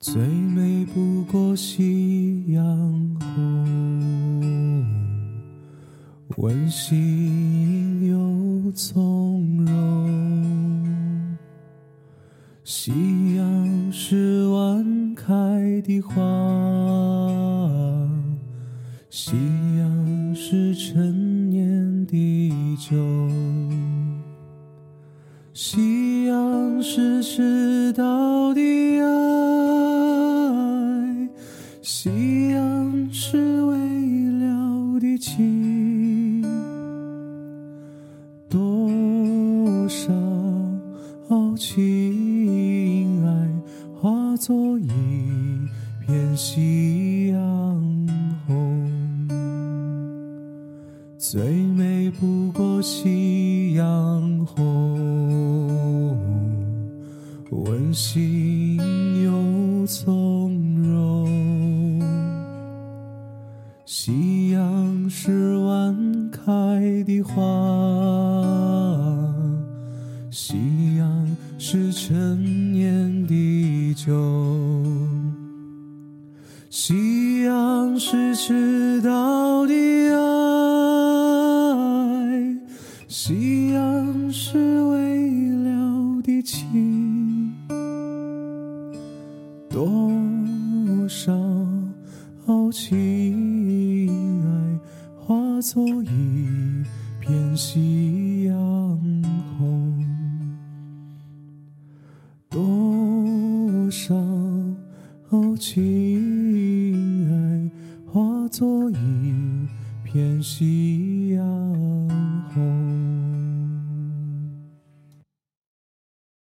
最美不过夕阳红，温馨又从容。夕阳是晚开的花，夕阳是陈年的酒，夕阳是迟到夕阳是未了的情，多少情爱化作一片夕阳红，最美不过夕阳红，温馨又从夕阳是晚开的花，夕阳是陈年的酒，夕阳是迟到的爱，夕阳是未了的情，多少情化作一片夕阳红多少情爱化作一片夕阳红